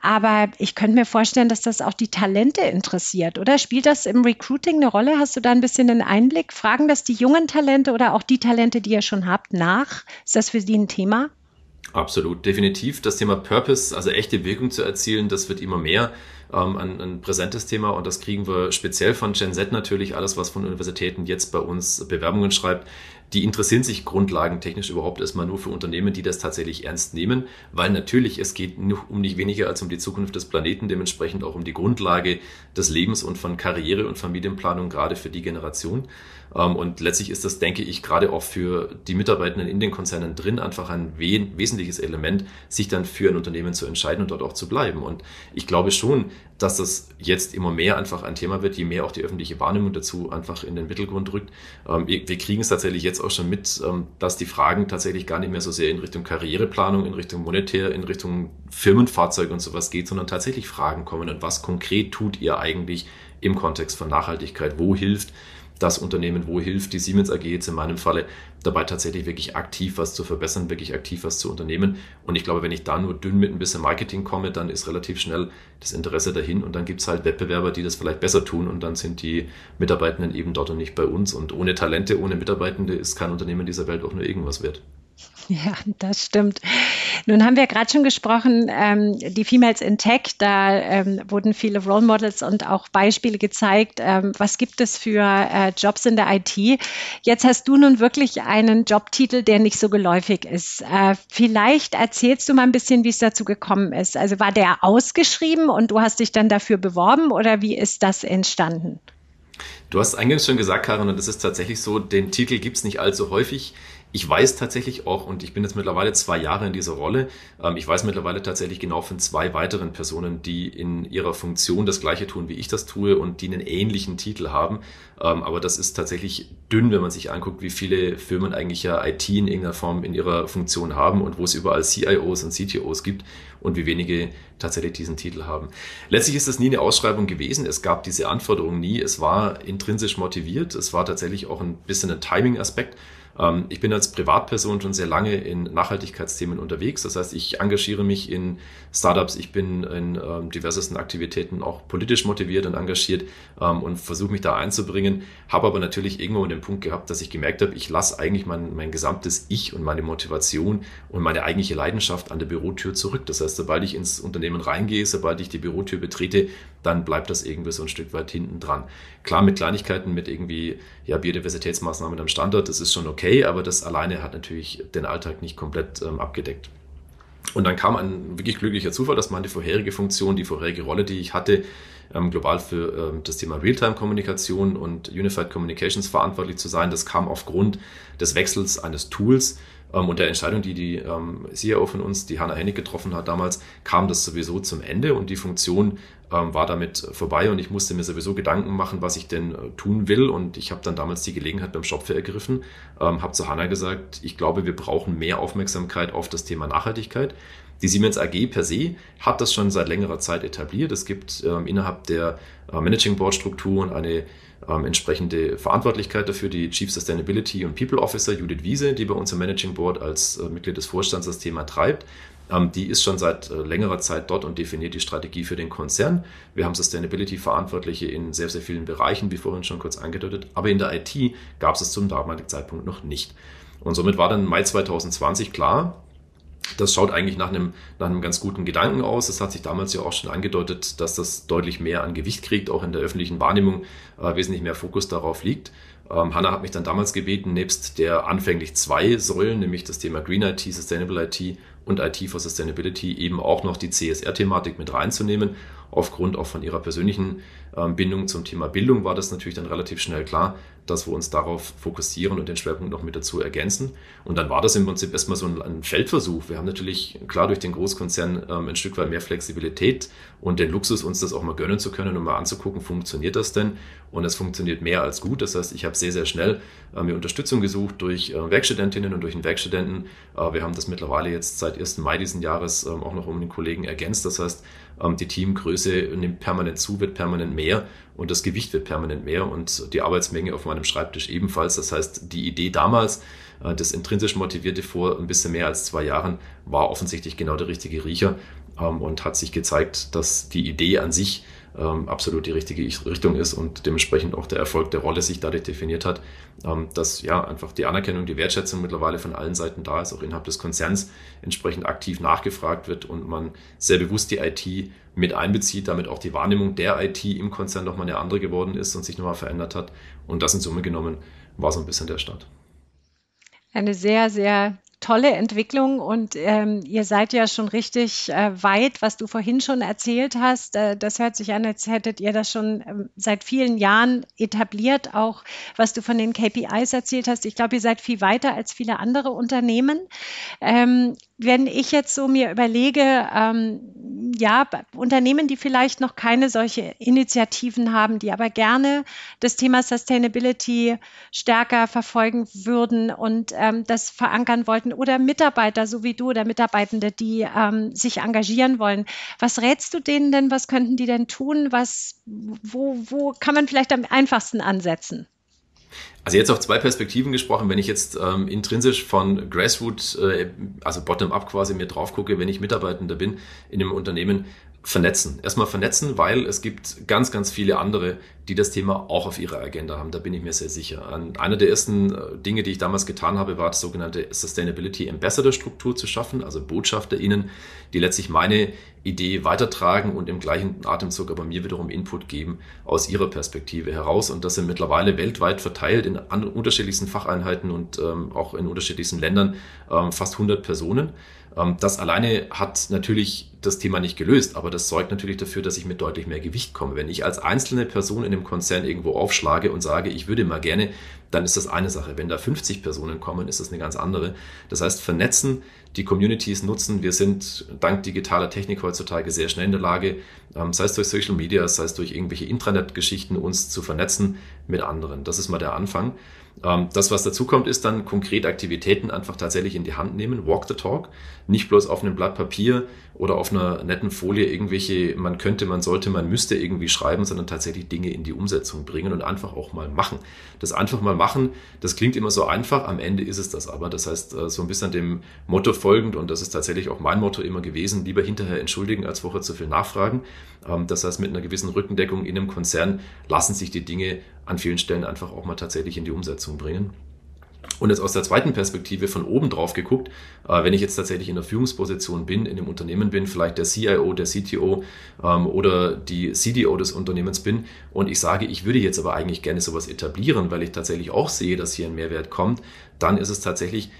Aber ich könnte mir vorstellen, dass das auch die Talente interessiert, oder? Spielt das im Recruiting eine Rolle? Hast du da ein bisschen einen Einblick? Fragen das die jungen Talente oder auch die Talente, die ihr schon habt, nach? Ist das für Sie ein Thema? Absolut, definitiv. Das Thema Purpose, also echte Wirkung zu erzielen, das wird immer mehr ähm, ein, ein präsentes Thema und das kriegen wir speziell von Gen Z natürlich, alles was von Universitäten jetzt bei uns Bewerbungen schreibt, die interessieren sich grundlagentechnisch überhaupt erstmal nur für Unternehmen, die das tatsächlich ernst nehmen, weil natürlich es geht um nicht weniger als um die Zukunft des Planeten, dementsprechend auch um die Grundlage des Lebens und von Karriere und Familienplanung, gerade für die Generation. Ähm, und letztlich ist das, denke ich, gerade auch für die Mitarbeitenden in den Konzernen drin einfach ein wesentliches Element, sich dann für ein Unternehmen zu entscheiden und dort auch zu bleiben. Und ich glaube schon, dass das jetzt immer mehr einfach ein Thema wird, je mehr auch die öffentliche Wahrnehmung dazu einfach in den Mittelgrund rückt. Ähm, wir, kriegen es tatsächlich jetzt auch schon mit, ähm, dass die Fragen tatsächlich gar nicht mehr so sehr in Richtung Karriereplanung, in Richtung monetär, in Richtung Firmenfahrzeug und sowas geht, sondern tatsächlich Fragen kommen und was konkret tut ihr eigentlich im Kontext von Nachhaltigkeit. Wo hilft das Unternehmen, wo hilft die Siemens AG jetzt in meinem Falle dabei tatsächlich wirklich aktiv was zu verbessern, wirklich aktiv was zu unternehmen. Und ich glaube, wenn ich da nur dünn mit ein bisschen Marketing komme, dann ist relativ schnell das Interesse dahin und dann gibt es halt Wettbewerber, die das vielleicht besser tun und dann sind die Mitarbeitenden eben dort und nicht bei uns. Und ohne Talente, ohne Mitarbeitende ist kein Unternehmen dieser Welt auch nur irgendwas wert. Ja, das stimmt. Nun haben wir gerade schon gesprochen, ähm, die Females in Tech, da ähm, wurden viele Role Models und auch Beispiele gezeigt. Ähm, was gibt es für äh, Jobs in der IT? Jetzt hast du nun wirklich einen Jobtitel, der nicht so geläufig ist. Äh, vielleicht erzählst du mal ein bisschen, wie es dazu gekommen ist. Also war der ausgeschrieben und du hast dich dann dafür beworben oder wie ist das entstanden? Du hast eingangs schon gesagt, Karin, und das ist tatsächlich so, den Titel gibt es nicht allzu häufig. Ich weiß tatsächlich auch, und ich bin jetzt mittlerweile zwei Jahre in dieser Rolle, ähm, ich weiß mittlerweile tatsächlich genau von zwei weiteren Personen, die in ihrer Funktion das gleiche tun, wie ich das tue und die einen ähnlichen Titel haben. Ähm, aber das ist tatsächlich dünn, wenn man sich anguckt, wie viele Firmen eigentlich ja IT in irgendeiner Form in ihrer Funktion haben und wo es überall CIOs und CTOs gibt und wie wenige tatsächlich diesen Titel haben. Letztlich ist es nie eine Ausschreibung gewesen. Es gab diese Anforderung nie. Es war intrinsisch motiviert. Es war tatsächlich auch ein bisschen ein Timing-Aspekt. Ähm, ich bin als Privatperson schon sehr lange in Nachhaltigkeitsthemen unterwegs. Das heißt, ich engagiere mich in Startups, ich bin in ähm, diversesten Aktivitäten auch politisch motiviert und engagiert ähm, und versuche mich da einzubringen. Habe aber natürlich irgendwo den Punkt gehabt, dass ich gemerkt habe, ich lasse eigentlich mein, mein gesamtes Ich und meine Motivation und meine eigentliche Leidenschaft an der Bürotür zurück. Das heißt, sobald ich ins Unternehmen reingehe, sobald ich die Bürotür betrete, dann bleibt das irgendwie so ein Stück weit hinten dran. Klar, mit Kleinigkeiten, mit irgendwie ja, Biodiversitätsmaßnahmen am Standort, das ist schon okay, aber das alleine hat natürlich den Alltag nicht komplett ähm, abgedeckt. Und dann kam ein wirklich glücklicher Zufall, dass meine vorherige Funktion, die vorherige Rolle, die ich hatte, ähm, global für ähm, das Thema Realtime-Kommunikation und Unified Communications verantwortlich zu sein, das kam aufgrund des Wechsels eines Tools ähm, und der Entscheidung, die die ähm, CEO von uns, die Hanna Hennig getroffen hat damals, kam das sowieso zum Ende und die Funktion ähm, war damit vorbei und ich musste mir sowieso Gedanken machen, was ich denn äh, tun will. Und ich habe dann damals die Gelegenheit beim Schopfe ergriffen, ähm, habe zu Hanna gesagt, ich glaube, wir brauchen mehr Aufmerksamkeit auf das Thema Nachhaltigkeit. Die Siemens AG per se hat das schon seit längerer Zeit etabliert. Es gibt ähm, innerhalb der äh, Managing Board Strukturen eine ähm, entsprechende Verantwortlichkeit dafür, die Chief Sustainability und People Officer Judith Wiese, die bei uns im Managing Board als äh, Mitglied des Vorstands das Thema treibt. Ähm, die ist schon seit äh, längerer Zeit dort und definiert die Strategie für den Konzern. Wir haben Sustainability-Verantwortliche in sehr, sehr vielen Bereichen, wie vorhin schon kurz angedeutet. Aber in der IT gab es es zum damaligen Zeitpunkt noch nicht. Und somit war dann Mai 2020 klar, das schaut eigentlich nach einem, nach einem ganz guten Gedanken aus. Es hat sich damals ja auch schon angedeutet, dass das deutlich mehr an Gewicht kriegt, auch in der öffentlichen Wahrnehmung äh, wesentlich mehr Fokus darauf liegt. Ähm, Hanna hat mich dann damals gebeten, nebst der anfänglich zwei Säulen, nämlich das Thema Green IT, Sustainable IT und IT for Sustainability, eben auch noch die CSR-Thematik mit reinzunehmen. Aufgrund auch von ihrer persönlichen Bindung zum Thema Bildung war das natürlich dann relativ schnell klar, dass wir uns darauf fokussieren und den Schwerpunkt noch mit dazu ergänzen. Und dann war das im Prinzip erstmal so ein, Feldversuch. Wir haben natürlich klar durch den Großkonzern ähm, ein Stück weit mehr Flexibilität und den Luxus, uns das auch mal gönnen zu können und mal anzugucken, funktioniert das denn? Und es funktioniert mehr als gut. Das heißt, ich habe sehr, sehr schnell äh, mir Unterstützung gesucht durch äh, Werkstudentinnen und durch einen Werkstudenten. Äh, wir haben das mittlerweile jetzt seit 1. Mai diesen Jahres ähm, auch noch um den Kollegen ergänzt. Das heißt, ähm, die Teamgröße nimmt permanent zu, wird permanent mehr und das Gewicht wird permanent mehr und die Arbeitsmenge auf meinem Schreibtisch ebenfalls. Das heißt, die Idee damals, äh, das intrinsisch motivierte vor ein bisschen mehr als zwei Jahren, war offensichtlich genau der richtige Riecher ähm, und hat sich gezeigt, dass die Idee an sich ähm, absolut die richtige Richtung ist und dementsprechend auch der Erfolg der Rolle sich dadurch definiert hat, ähm, dass ja einfach die Anerkennung, die Wertschätzung mittlerweile von allen Seiten da ist, auch innerhalb des Konzerns entsprechend aktiv nachgefragt wird und man sehr bewusst die IT mit einbezieht, damit auch die Wahrnehmung der IT im Konzern nochmal eine andere geworden ist und sich nochmal verändert hat. Und das in Summe genommen war so ein bisschen der Start. Eine sehr, sehr tolle Entwicklung und ähm, ihr seid ja schon richtig äh, weit, was du vorhin schon erzählt hast. Äh, das hört sich an, als hättet ihr das schon ähm, seit vielen Jahren etabliert, auch was du von den KPIs erzählt hast. Ich glaube, ihr seid viel weiter als viele andere Unternehmen. Ähm, wenn ich jetzt so mir überlege, ähm, ja, Unternehmen, die vielleicht noch keine solche Initiativen haben, die aber gerne das Thema Sustainability stärker verfolgen würden und ähm, das verankern wollten oder Mitarbeiter, so wie du oder Mitarbeitende, die ähm, sich engagieren wollen. Was rätst du denen denn? Was könnten die denn tun? Was, wo, wo kann man vielleicht am einfachsten ansetzen? Also jetzt auf zwei Perspektiven gesprochen, wenn ich jetzt ähm, intrinsisch von Grassroot, äh, also Bottom-up quasi mir drauf gucke, wenn ich Mitarbeitender bin in einem Unternehmen, vernetzen. Erstmal vernetzen, weil es gibt ganz, ganz viele andere, die das Thema auch auf ihrer Agenda haben. Da bin ich mir sehr sicher. Einer der ersten äh, Dinge, die ich damals getan habe, war das sogenannte Sustainability Ambassador Struktur zu schaffen, also BotschafterInnen, die letztlich meine Idee weitertragen und im gleichen Atemzug aber mir wiederum Input geben aus ihrer Perspektive heraus. Und das sind mittlerweile weltweit verteilt in unterschiedlichsten Facheinheiten und ähm, auch in unterschiedlichsten Ländern ähm, fast 100 Personen. Ähm, das alleine hat natürlich das Thema nicht gelöst, aber das sorgt natürlich dafür, dass ich mit deutlich mehr Gewicht komme. Wenn ich als einzelne Person in einem Konzern irgendwo aufschlage und sage, ich würde mal gerne, dann ist das eine Sache. Wenn da 50 Personen kommen, ist das eine ganz andere. Das heißt, vernetzen, die Communities nutzen. Wir sind dank digitaler Technik heutzutage sehr schnell in der Lage, ähm, sei es durch Social Media, sei es durch irgendwelche Intranet-Geschichten, uns zu vernetzen mit anderen. Das ist mal der Anfang. Ähm, das, was dazu kommt, ist dann konkret Aktivitäten einfach tatsächlich in die Hand nehmen, walk the talk, nicht bloß auf einem Blatt Papier oder auf einer netten Folie irgendwelche, man könnte, man sollte, man müsste irgendwie schreiben, sondern tatsächlich Dinge in die Umsetzung bringen und einfach auch mal machen. Das einfach mal machen, das klingt immer so einfach, am Ende ist es das aber. Das heißt, äh, so ein bisschen dem Motto folgend, und das ist tatsächlich auch mein Motto immer gewesen, lieber hinterher entschuldigen, als vorher zu viel nachfragen. Ähm, das heißt, mit einer gewissen Rückendeckung in einem Konzern lassen sich die Dinge an vielen Stellen einfach auch mal tatsächlich in die Umsetzung bringen. Und jetzt aus der zweiten Perspektive von oben drauf geguckt, äh, wenn ich jetzt tatsächlich in der Führungsposition bin, in einem Unternehmen bin, vielleicht der CIO, der CTO ähm, oder die CDO des Unternehmens bin und ich sage, ich würde jetzt aber eigentlich gerne sowas etablieren, weil ich tatsächlich auch sehe, dass hier ein Mehrwert kommt, dann ist es tatsächlich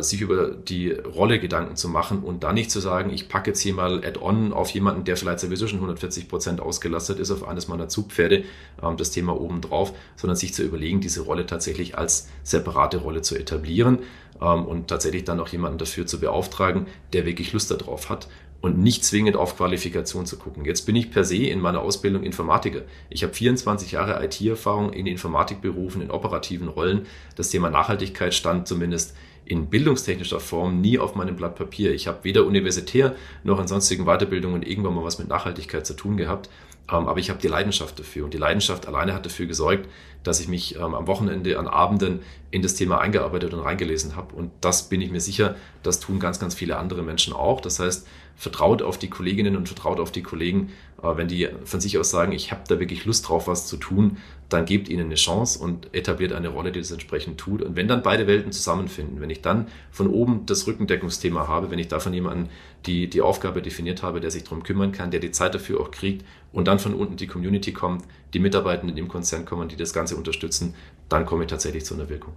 sich über die Rolle Gedanken zu machen und dann nicht zu sagen, ich packe jetzt hier mal Add-on auf jemanden, der vielleicht sowieso schon 140 Prozent ausgelastet ist, auf eines meiner Zugpferde, ähm, das Thema oben drauf, sondern sich zu überlegen, diese Rolle tatsächlich als separate Rolle zu etablieren ähm, und tatsächlich dann auch jemanden dafür zu beauftragen, der wirklich Lust darauf hat und nicht zwingend auf Qualifikation zu gucken. Jetzt bin ich per se in meiner Ausbildung Informatiker. Ich habe 24 Jahre IT-Erfahrung in Informatikberufen, in operativen Rollen. Das Thema Nachhaltigkeit stand zumindest in bildungstechnischer Form nie auf meinem Blatt Papier. Ich habe weder universitär noch in sonstigen Weiterbildungen irgendwann mal was mit Nachhaltigkeit zu tun gehabt. Ähm, aber ich habe die Leidenschaft dafür. Und die Leidenschaft alleine hat dafür gesorgt, dass ich mich ähm, am Wochenende, an Abenden in das Thema eingearbeitet und reingelesen habe. Und das bin ich mir sicher, das tun ganz, ganz viele andere Menschen auch. Das heißt, vertraut auf die Kolleginnen und vertraut auf die Kollegen. Wenn die von sich aus sagen, ich habe da wirklich Lust drauf, was zu tun, dann gebt ihnen eine Chance und etabliert eine Rolle, die das entsprechend tut. Und wenn dann beide Welten zusammenfinden, wenn ich dann von oben das Rückendeckungsthema habe, wenn ich davon jemanden die, die Aufgabe definiert habe, der sich darum kümmern kann, der die Zeit dafür auch kriegt und dann von unten die Community kommt, die Mitarbeitenden im Konzern kommen, die das Ganze unterstützen, dann komme ich tatsächlich zu einer Wirkung.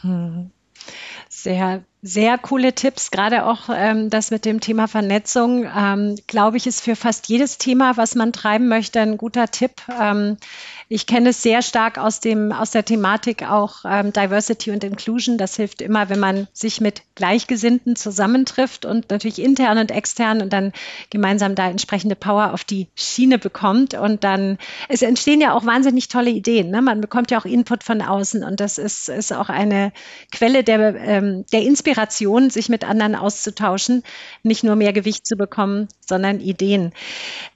Hm. Sehr, sehr coole Tipps, gerade auch ähm, das mit dem Thema Vernetzung, ähm, glaube ich, ist für fast jedes Thema, was man treiben möchte, ein guter Tipp. Ähm, ich kenne es sehr stark aus, dem, aus der Thematik auch ähm, Diversity und Inclusion. Das hilft immer, wenn man sich mit Gleichgesinnten zusammentrifft und natürlich intern und extern und dann gemeinsam da entsprechende Power auf die Schiene bekommt. Und dann, es entstehen ja auch wahnsinnig tolle Ideen. Ne? Man bekommt ja auch Input von außen und das ist, ist auch eine Quelle der, ähm, der Inspiration, sich mit anderen auszutauschen, nicht nur mehr Gewicht zu bekommen, sondern Ideen.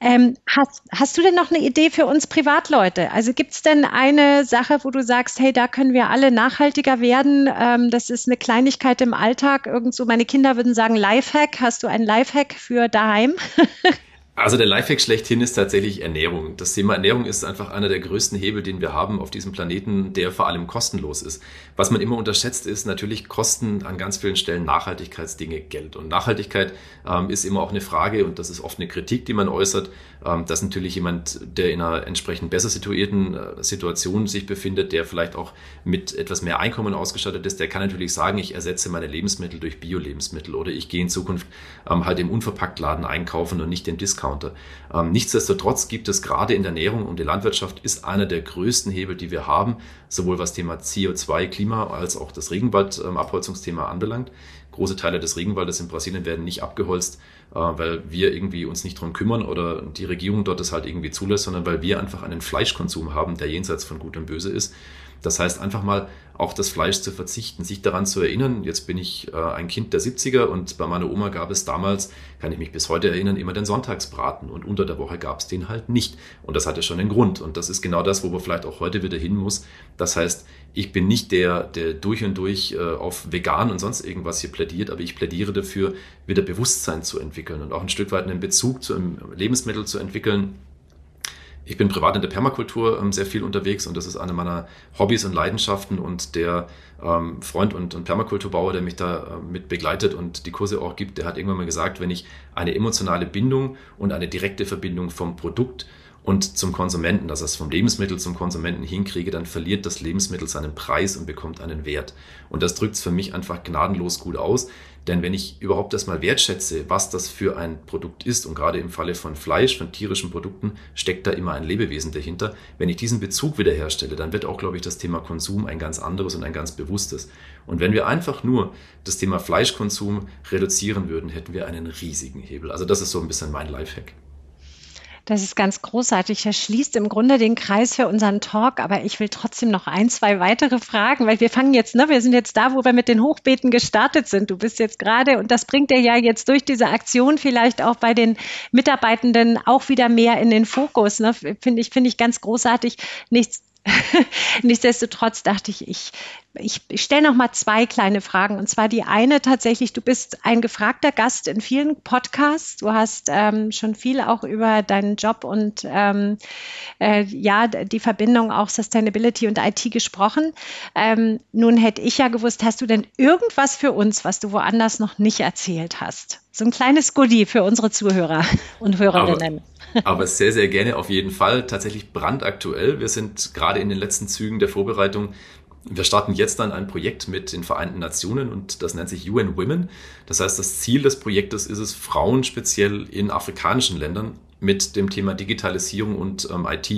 Ähm, hast, hast du denn noch eine Idee für uns Privatleute? Also gibt es denn eine Sache, wo du sagst, hey, da können wir alle nachhaltiger werden? Ähm, das ist eine Kleinigkeit im Alltag. Irgend so, meine Kinder würden sagen Lifehack. Hast du einen Lifehack für daheim? Also der Lifehack schlechthin ist tatsächlich Ernährung. Das Thema Ernährung ist einfach einer der größten Hebel, den wir haben auf diesem Planeten, der vor allem kostenlos ist. Was man immer unterschätzt, ist natürlich Kosten an ganz vielen Stellen Nachhaltigkeitsdinge Geld. Und Nachhaltigkeit ähm, ist immer auch eine Frage und das ist oft eine Kritik, die man äußert, ähm, dass natürlich jemand, der in einer entsprechend besser situierten äh, Situation sich befindet, der vielleicht auch mit etwas mehr Einkommen ausgestattet ist, der kann natürlich sagen, ich ersetze meine Lebensmittel durch Bio-Lebensmittel oder ich gehe in Zukunft ähm, halt im Unverpacktladen einkaufen und nicht den Discount Discounter. Ähm, nichtsdestotrotz gibt es gerade in der Ernährung und die Landwirtschaft ist einer der größten Hebel, die wir haben, sowohl was Thema CO2, Klima als auch das Regenwaldabholzungsthema anbelangt große Teile des Regenwaldes in Brasilien werden nicht abgeholzt, äh, weil wir irgendwie uns nicht drum kümmern oder die Regierung dort das halt irgendwie zulässt, sondern weil wir einfach einen Fleischkonsum haben, der jenseits von Gut und Böse ist. Das heißt, einfach mal auch das Fleisch zu verzichten, sich daran zu erinnern. Jetzt bin ich äh, ein Kind der 70er und bei meiner Oma gab es damals, kann ich mich bis heute erinnern, immer den Sonntagsbraten und unter der Woche gab es den halt nicht. Und das hatte schon einen Grund. Und das ist genau das, wo man vielleicht auch heute wieder hin muss. Das heißt, ich bin nicht der, der durch und durch äh, auf vegan und sonst irgendwas hier plädiert, aber ich plädiere dafür, wieder Bewusstsein zu entwickeln und auch ein Stück weit einen Bezug zu einem Lebensmittel zu entwickeln, ich bin privat in der Permakultur ähm, sehr viel unterwegs und das ist eine meiner Hobbys und Leidenschaften und der ähm, Freund und, Permakulturbauer, der mich da äh, mit begleitet und die Kurse auch gibt, der hat irgendwann mal gesagt, wenn ich eine emotionale Bindung und eine direkte Verbindung vom Produkt und zum Konsumenten, dass es vom Lebensmittel zum Konsumenten hinkriege, dann verliert das Lebensmittel seinen Preis und bekommt einen Wert. Und das drückt es für mich einfach gnadenlos gut aus. Denn wenn ich überhaupt erstmal wertschätze, was das für ein Produkt ist, und gerade im Falle von Fleisch, von tierischen Produkten, steckt da immer ein Lebewesen dahinter. Wenn ich diesen Bezug wiederherstelle, dann wird auch, glaube ich, das Thema Konsum ein ganz anderes und ein ganz bewusstes. Und wenn wir einfach nur das Thema Fleischkonsum reduzieren würden, hätten wir einen riesigen Hebel. Also das ist so ein bisschen mein Lifehack. Das ist ganz großartig. Das schließt im Grunde den Kreis für unseren Talk, aber ich will trotzdem noch ein, zwei weitere Fragen, weil wir fangen jetzt, ne, wir sind jetzt da, wo wir mit den Hochbeeten gestartet sind. Du bist jetzt gerade, und das bringt dir ja jetzt durch diese Aktion vielleicht auch bei den Mitarbeitenden auch wieder mehr in den Fokus. Ne? Finde ich, finde ich ganz großartig. Nichts Nichtsdestotrotz dachte ich, ich, ich, stelle noch mal zwei kleine Fragen. Und zwar die eine tatsächlich, du bist ein gefragter Gast in vielen Podcasts. Du hast ähm, schon viel auch über deinen Job und ähm, äh, ja, die Verbindung auch Sustainability und IT gesprochen. Ähm, nun hätte ich ja gewusst, hast du denn irgendwas für uns, was du woanders noch nicht erzählt hast? So ein kleines Goodie für unsere Zuhörer und Hörerinnen. Aber aber sehr, sehr gerne auf jeden Fall. Tatsächlich brandaktuell. Wir sind gerade in den letzten Zügen der Vorbereitung. Wir starten jetzt dann ein Projekt mit den Vereinten Nationen und das nennt sich UN Women. Das heißt, das Ziel des Projektes ist es, Frauen speziell in afrikanischen Ländern mit dem Thema Digitalisierung und ähm, IT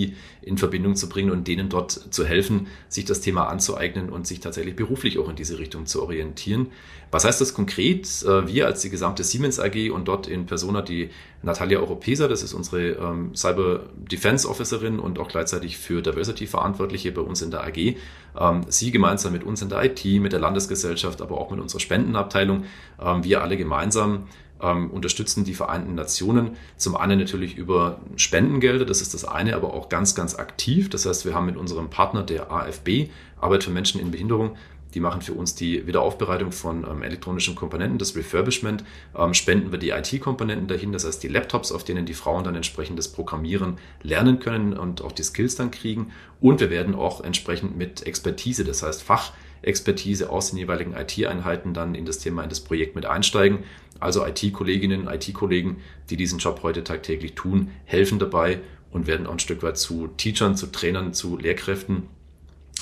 in Verbindung zu bringen und denen dort zu helfen, sich das Thema anzueignen und sich tatsächlich beruflich auch in diese Richtung zu orientieren. Was heißt das konkret? Äh, wir als die gesamte Siemens AG und dort in Persona die Natalia Europesa, das ist unsere ähm, Cyber Defense Officerin und auch gleichzeitig für Diversity Verantwortliche bei uns in der AG. Ähm, sie gemeinsam mit uns in der IT, mit der Landesgesellschaft, aber auch mit unserer Spendenabteilung, ähm, wir alle gemeinsam ähm, unterstützen die Vereinten Nationen. Zum einen natürlich über Spendengelder, das ist das eine, aber auch ganz, ganz aktiv. Das heißt, wir haben mit unserem Partner der AFB, Arbeit für Menschen in Behinderung, die machen für uns die Wiederaufbereitung von ähm, elektronischen Komponenten, das Refurbishment. Ähm, spenden wir die IT-Komponenten dahin, das heißt die Laptops, auf denen die Frauen dann entsprechend das Programmieren lernen können und auch die Skills dann kriegen. Und wir werden auch entsprechend mit Expertise, das heißt Fachexpertise aus den jeweiligen IT-Einheiten dann in das Thema, in das Projekt mit einsteigen. Also IT-Kolleginnen, IT-Kollegen, die diesen Job heute tagtäglich tun, helfen dabei und werden auch ein Stück weit zu Teachern, zu Trainern, zu Lehrkräften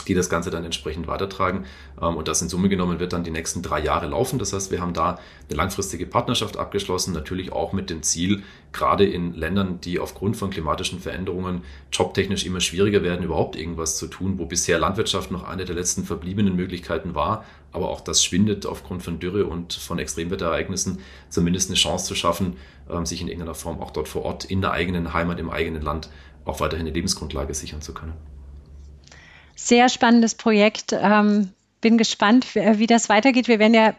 die das Ganze dann entsprechend weitertragen. Ähm, und das in Summe genommen wird dann die nächsten drei Jahre laufen. Das heißt, wir haben da eine langfristige Partnerschaft abgeschlossen, natürlich auch mit dem Ziel, gerade in Ländern, die aufgrund von klimatischen Veränderungen jobtechnisch immer schwieriger werden, überhaupt irgendwas zu tun, wo bisher Landwirtschaft noch eine der letzten verbliebenen Möglichkeiten war, aber auch das schwindet aufgrund von Dürre und von Extremwetterereignissen, zumindest eine Chance zu schaffen, ähm, sich in irgendeiner Form auch dort vor Ort in der eigenen Heimat, im eigenen Land auch weiterhin eine Lebensgrundlage sichern zu können. Sehr spannendes Projekt. Ähm, bin gespannt, wie, das weitergeht. Wir werden ja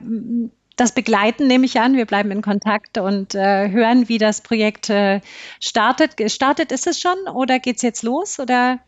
das begleiten, nehme ich an. Wir bleiben in Kontakt und äh, hören, wie das Projekt äh, startet. Gestartet ist es schon oder geht es jetzt los? Oder?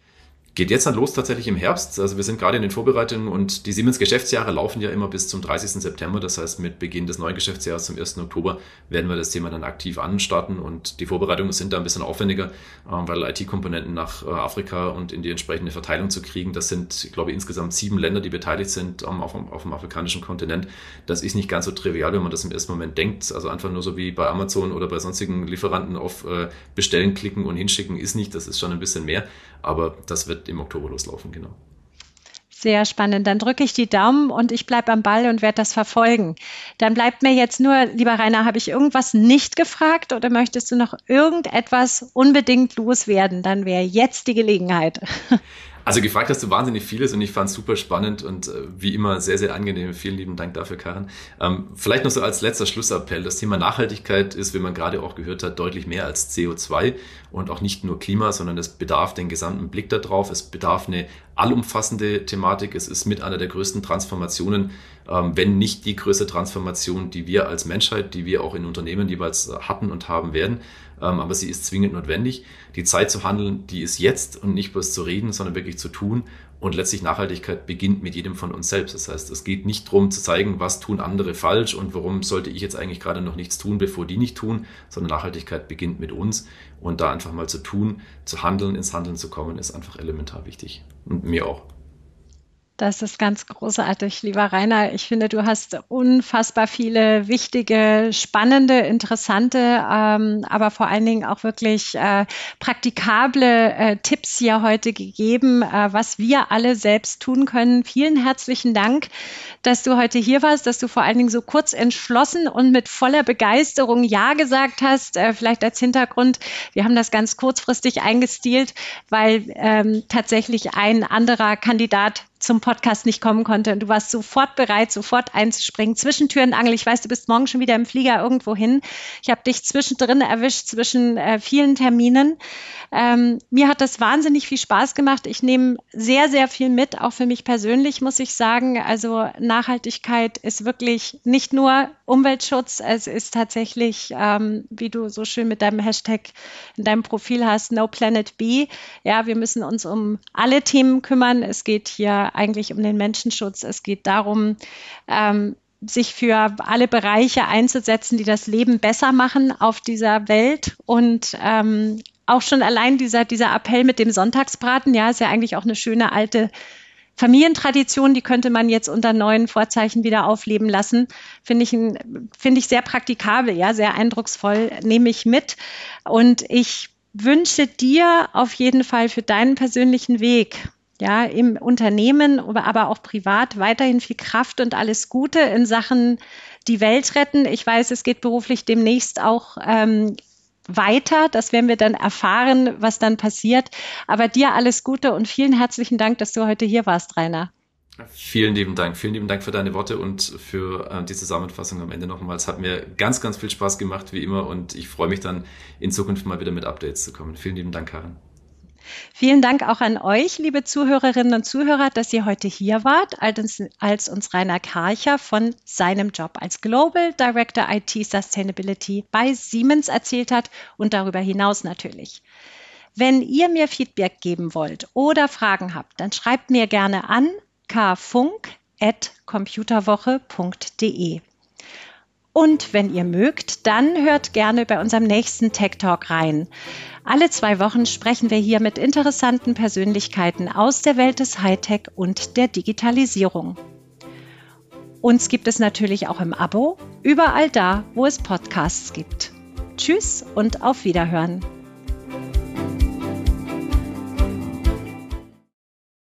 Geht jetzt dann los tatsächlich im Herbst. Also wir sind gerade in den Vorbereitungen und die Siemens Geschäftsjahre laufen ja immer bis zum 30. September. Das heißt, mit Beginn des neuen Geschäftsjahres zum 1. Oktober werden wir das Thema dann aktiv anstarten und die Vorbereitungen sind da ein bisschen aufwendiger, ähm, weil IT-Komponenten nach äh, Afrika und in die entsprechende Verteilung zu kriegen, das sind, ich glaube, insgesamt sieben Länder, die beteiligt sind auf dem, auf dem afrikanischen Kontinent. Das ist nicht ganz so trivial, wenn man das im ersten Moment denkt. Also einfach nur so wie bei Amazon oder bei sonstigen Lieferanten auf äh, Bestellen klicken und hinschicken ist nicht. Das ist schon ein bisschen mehr. Aber das wird im Oktober loslaufen, genau. Sehr spannend. Dann drücke ich die Daumen und ich bleibe am Ball und werde das verfolgen. Dann bleibt mir jetzt nur, lieber Rainer, habe ich irgendwas nicht gefragt oder möchtest du noch irgendetwas unbedingt loswerden? Dann wäre jetzt die Gelegenheit. Also gefragt hast du wahnsinnig vieles und ich fand es super spannend und äh, wie immer sehr, sehr angenehm. Vielen lieben Dank dafür, Karin. Ähm, vielleicht noch so als letzter Schlussappell. Das Thema Nachhaltigkeit ist, wie man gerade auch gehört hat, deutlich mehr als CO2 und auch nicht nur Klima, sondern es bedarf den gesamten Blick darauf. Es bedarf eine allumfassende Thematik. Es ist mit einer der größten Transformationen, ähm, wenn nicht die größte Transformation, die wir als Menschheit, die wir auch in Unternehmen jeweils hatten und haben werden. Ähm, aber sie ist zwingend notwendig. Die Zeit zu handeln, die ist jetzt und nicht bloß zu reden, sondern wirklich zu tun. Und letztlich Nachhaltigkeit beginnt mit jedem von uns selbst. Das heißt, es geht nicht darum zu zeigen, was tun andere falsch und warum sollte ich jetzt eigentlich gerade noch nichts tun, bevor die nicht tun, sondern Nachhaltigkeit beginnt mit uns. Und da einfach mal zu tun, zu handeln, ins Handeln zu kommen, ist einfach elementar wichtig. Und mir auch. Das ist ganz großartig, lieber Rainer. Ich finde, du hast unfassbar viele wichtige, spannende, interessante, ähm, aber vor allen Dingen auch wirklich äh, praktikable äh, Tipps hier heute gegeben, äh, was wir alle selbst tun können. Vielen herzlichen Dank, dass du heute hier warst, dass du vor allen Dingen so kurz entschlossen und mit voller Begeisterung Ja gesagt hast. Äh, vielleicht als Hintergrund, wir haben das ganz kurzfristig eingestielt, weil ähm, tatsächlich ein anderer Kandidat zum Podcast nicht kommen konnte. Und du warst sofort bereit, sofort einzuspringen. Zwischentüren Angel. Ich weiß, du bist morgen schon wieder im Flieger irgendwo hin. Ich habe dich zwischendrin erwischt, zwischen äh, vielen Terminen. Ähm, mir hat das wahnsinnig viel Spaß gemacht. Ich nehme sehr, sehr viel mit, auch für mich persönlich, muss ich sagen. Also Nachhaltigkeit ist wirklich nicht nur Umweltschutz, es ist tatsächlich, ähm, wie du so schön mit deinem Hashtag in deinem Profil hast, No Planet B. Ja, wir müssen uns um alle Themen kümmern. Es geht hier eigentlich um den Menschenschutz. Es geht darum, ähm, sich für alle Bereiche einzusetzen, die das Leben besser machen auf dieser Welt und ähm, auch schon allein dieser, dieser Appell mit dem Sonntagsbraten, ja, ist ja eigentlich auch eine schöne alte Familientradition, die könnte man jetzt unter neuen Vorzeichen wieder aufleben lassen. Finde ich, finde ich sehr praktikabel, ja, sehr eindrucksvoll, nehme ich mit. Und ich wünsche dir auf jeden Fall für deinen persönlichen Weg, ja, im Unternehmen, aber auch privat weiterhin viel Kraft und alles Gute in Sachen die Welt retten. Ich weiß, es geht beruflich demnächst auch ähm, weiter. Das werden wir dann erfahren, was dann passiert. Aber dir alles Gute und vielen herzlichen Dank, dass du heute hier warst, Rainer. Vielen lieben Dank. Vielen lieben Dank für deine Worte und für äh, die Zusammenfassung am Ende nochmal. Es hat mir ganz, ganz viel Spaß gemacht, wie immer. Und ich freue mich dann in Zukunft mal wieder mit Updates zu kommen. Vielen lieben Dank, Karin. Vielen Dank auch an euch, liebe Zuhörerinnen und Zuhörer, dass ihr heute hier wart, als, als uns Rainer Karcher von seinem Job als Global Director IT Sustainability bei Siemens erzählt hat und darüber hinaus natürlich. Wenn ihr mir Feedback geben wollt oder Fragen habt, dann schreibt mir gerne an kfunk.computerwoche.de. Und wenn ihr mögt, dann hört gerne bei unserem nächsten Tech Talk rein. Alle zwei Wochen sprechen wir hier mit interessanten Persönlichkeiten aus der Welt des Hightech und der Digitalisierung. Uns gibt es natürlich auch im Abo, überall da, wo es Podcasts gibt. Tschüss und auf Wiederhören.